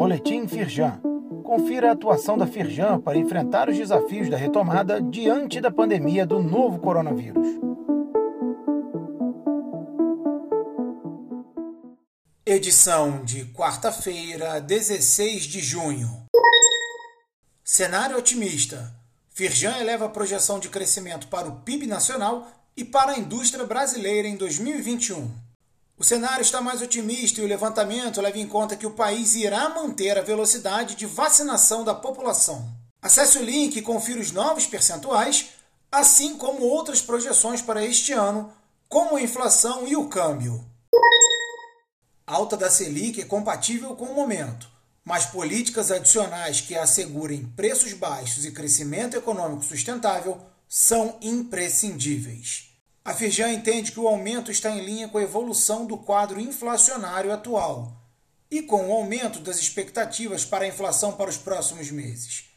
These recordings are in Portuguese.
Boletim Firjan. Confira a atuação da Firjan para enfrentar os desafios da retomada diante da pandemia do novo coronavírus. Edição de quarta-feira, 16 de junho. Cenário otimista. Firjan eleva a projeção de crescimento para o PIB nacional e para a indústria brasileira em 2021. O cenário está mais otimista e o levantamento leva em conta que o país irá manter a velocidade de vacinação da população. Acesse o link e confira os novos percentuais, assim como outras projeções para este ano, como a inflação e o câmbio. A alta da Selic é compatível com o momento, mas políticas adicionais que assegurem preços baixos e crescimento econômico sustentável são imprescindíveis. A Firjan entende que o aumento está em linha com a evolução do quadro inflacionário atual e com o aumento das expectativas para a inflação para os próximos meses.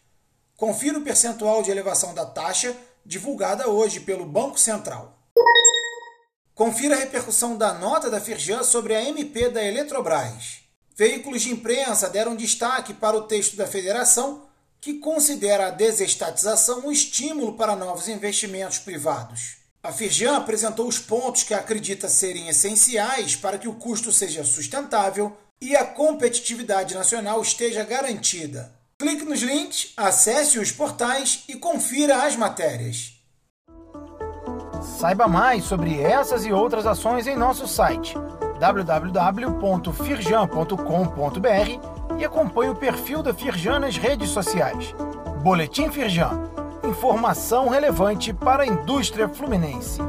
Confira o percentual de elevação da taxa divulgada hoje pelo Banco Central. Confira a repercussão da nota da Firjan sobre a MP da Eletrobras. Veículos de imprensa deram destaque para o texto da federação, que considera a desestatização um estímulo para novos investimentos privados. A Firjan apresentou os pontos que acredita serem essenciais para que o custo seja sustentável e a competitividade nacional esteja garantida. Clique nos links, acesse os portais e confira as matérias. Saiba mais sobre essas e outras ações em nosso site www.firjan.com.br e acompanhe o perfil da Firjan nas redes sociais. Boletim Firjan Informação relevante para a indústria fluminense.